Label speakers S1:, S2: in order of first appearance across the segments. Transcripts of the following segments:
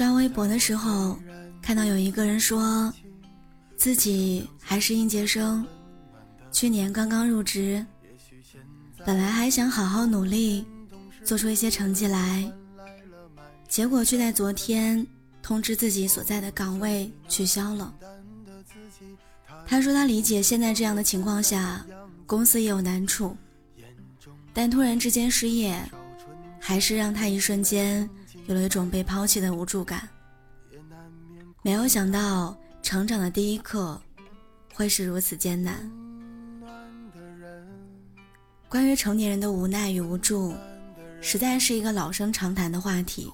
S1: 刷微博的时候，看到有一个人说，自己还是应届生，去年刚刚入职，本来还想好好努力，做出一些成绩来，结果却在昨天通知自己所在的岗位取消了。他说他理解现在这样的情况下，公司也有难处，但突然之间失业，还是让他一瞬间。有了一种被抛弃的无助感，没有想到成长的第一课会是如此艰难。关于成年人的无奈与无助，实在是一个老生常谈的话题。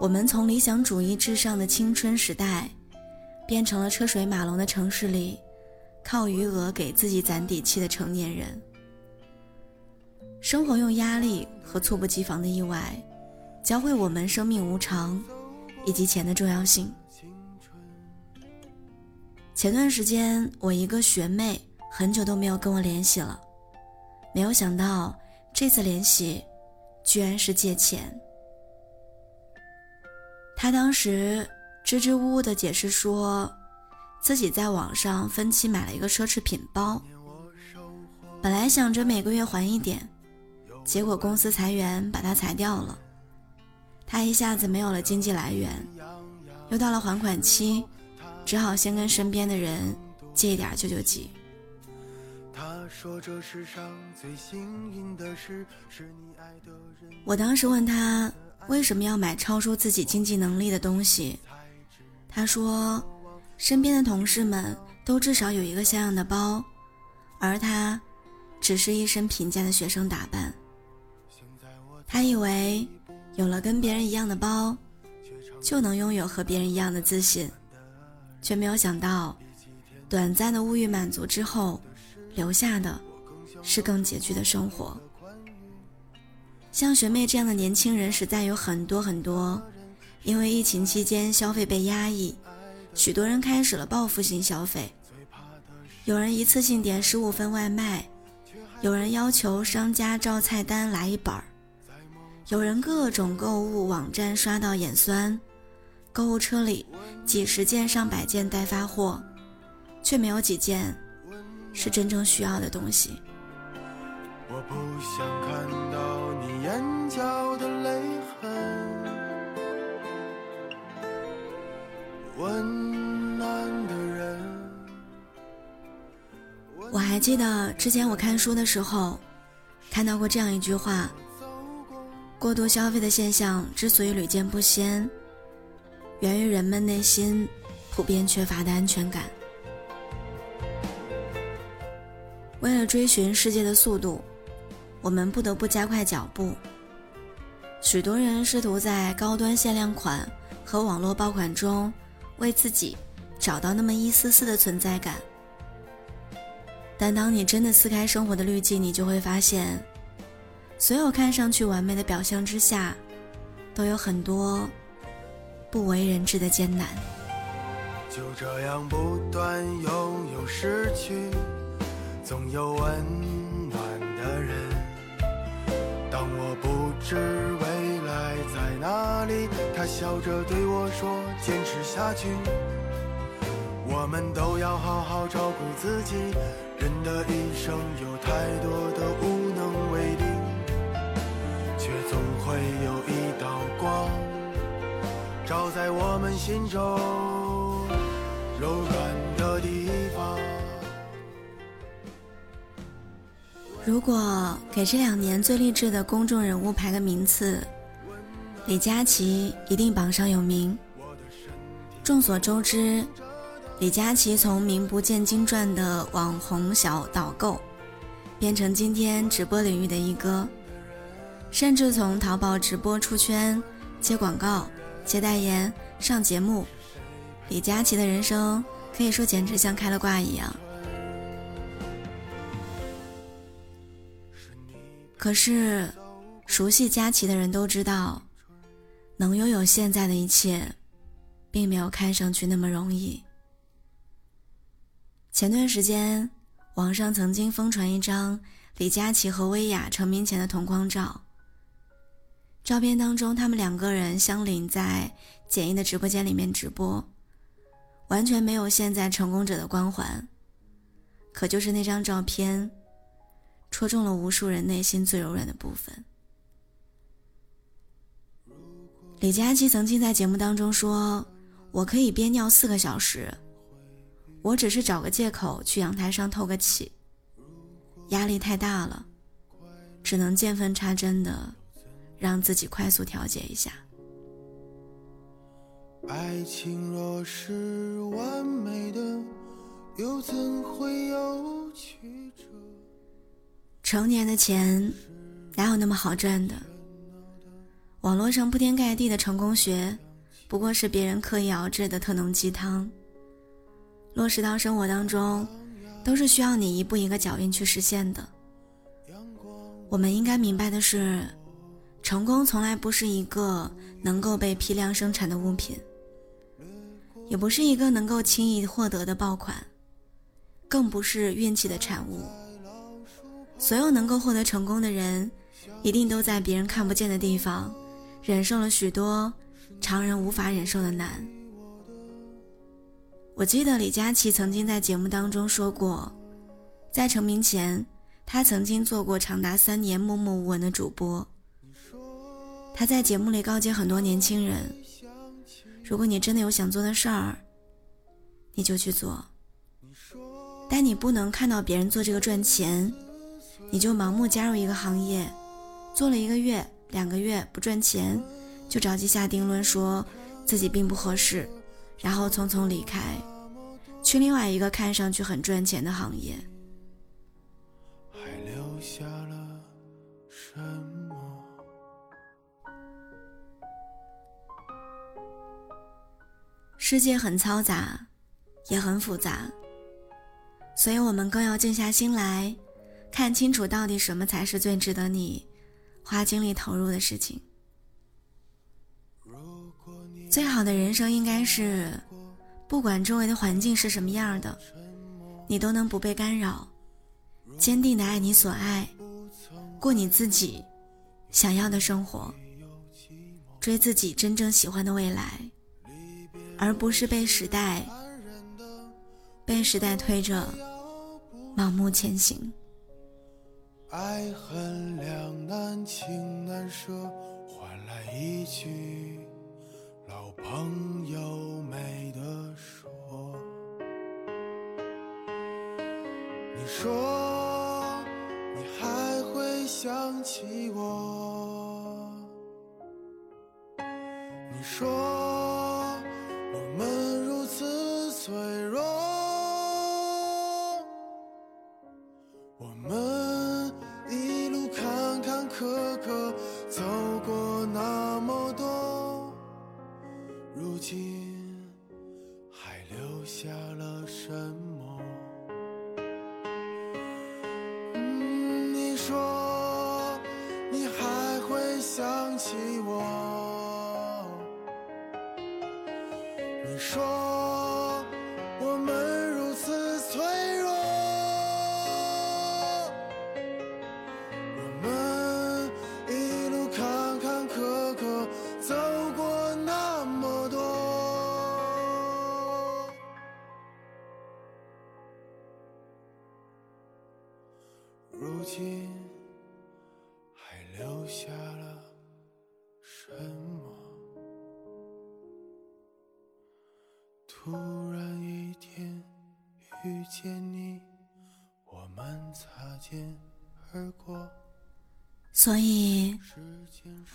S1: 我们从理想主义至上的青春时代，变成了车水马龙的城市里靠余额给自己攒底气的成年人。生活用压力和猝不及防的意外。教会我们生命无常，以及钱的重要性。前段时间，我一个学妹很久都没有跟我联系了，没有想到这次联系，居然是借钱。她当时支支吾吾的解释说，自己在网上分期买了一个奢侈品包，本来想着每个月还一点，结果公司裁员把她裁掉了。他一下子没有了经济来源，又到了还款期，只好先跟身边的人借一点救救急。我当时问他为什么要买超出自己经济能力的东西，他说，身边的同事们都至少有一个像样的包，而他，只是一身平价的学生打扮。他以为。有了跟别人一样的包，就能拥有和别人一样的自信，却没有想到，短暂的物欲满足之后，留下的是更拮据的生活。像学妹这样的年轻人实在有很多很多，因为疫情期间消费被压抑，许多人开始了报复性消费，有人一次性点十五份外卖，有人要求商家照菜单来一本儿。有人各种购物网站刷到眼酸，购物车里几十件上百件待发货，却没有几件是真正需要的东西。我不想看到你眼角的泪痕。温暖的人。我还记得之前我看书的时候，看到过这样一句话。过度消费的现象之所以屡见不鲜，源于人们内心普遍缺乏的安全感。为了追寻世界的速度，我们不得不加快脚步。许多人试图在高端限量款和网络爆款中，为自己找到那么一丝丝的存在感。但当你真的撕开生活的滤镜，你就会发现。所有看上去完美的表象之下，都有很多不为人知的艰难。就这样不断拥有失去，总有温暖的人。当我不知未来在哪里，他笑着对我说：“坚持下去。”我们都要好好照顾自己。人的一生有太多的无能为力。会有一道光照在我们心中柔软的地方。如果给这两年最励志的公众人物排个名次，李佳琦一定榜上有名。众所周知，李佳琦从名不见经传的网红小导购，变成今天直播领域的一哥。甚至从淘宝直播出圈、接广告、接代言、上节目，李佳琦的人生可以说简直像开了挂一样。可是，熟悉佳琪的人都知道，能拥有现在的一切，并没有看上去那么容易。前段时间，网上曾经疯传一张李佳琦和薇娅成名前的同框照。照片当中，他们两个人相邻在简易的直播间里面直播，完全没有现在成功者的光环。可就是那张照片。戳中了无数人内心最柔软的部分。李佳琦曾经在节目当中说：“我可以憋尿四个小时，我只是找个借口去阳台上透个气。压力太大了，只能见缝插针的让自己快速调节一下。”爱情若是完美的，又怎会有曲折？成年的钱，哪有那么好赚的？网络上铺天盖地的成功学，不过是别人刻意熬制的特浓鸡汤。落实到生活当中，都是需要你一步一个脚印去实现的。我们应该明白的是，成功从来不是一个能够被批量生产的物品，也不是一个能够轻易获得的爆款，更不是运气的产物。所有能够获得成功的人，一定都在别人看不见的地方，忍受了许多常人无法忍受的难。我记得李佳琦曾经在节目当中说过，在成名前，他曾经做过长达三年默默无闻的主播。他在节目里告诫很多年轻人：如果你真的有想做的事儿，你就去做，但你不能看到别人做这个赚钱。你就盲目加入一个行业，做了一个月、两个月不赚钱，就着急下定论，说自己并不合适，然后匆匆离开，去另外一个看上去很赚钱的行业。世界很嘈杂，也很复杂，所以我们更要静下心来。看清楚，到底什么才是最值得你花精力投入的事情？最好的人生应该是，不管周围的环境是什么样的，你都能不被干扰，坚定的爱你所爱，过你自己想要的生活，追自己真正喜欢的未来，而不是被时代被时代推着盲目前行。爱恨两难，情难舍，换来一句老朋友没得说。你说你还会想起我？你说。脆弱。突然一天遇见你，我们擦肩而过。所以，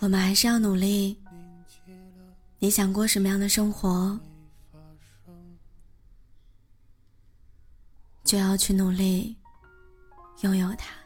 S1: 我们还是要努力。你想过什么样的生活，就要去努力拥有它。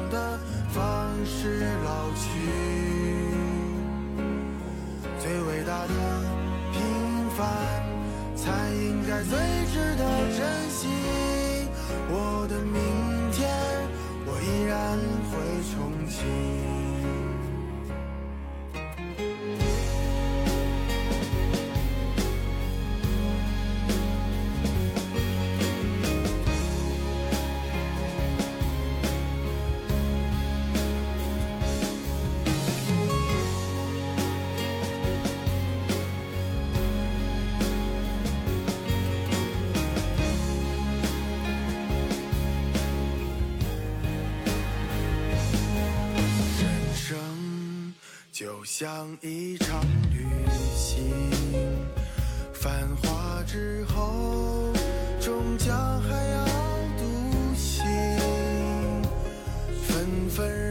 S2: 是老去？最伟大的平凡，才应该最值得珍惜。我就像一场旅行，繁华之后终将还要独行，纷纷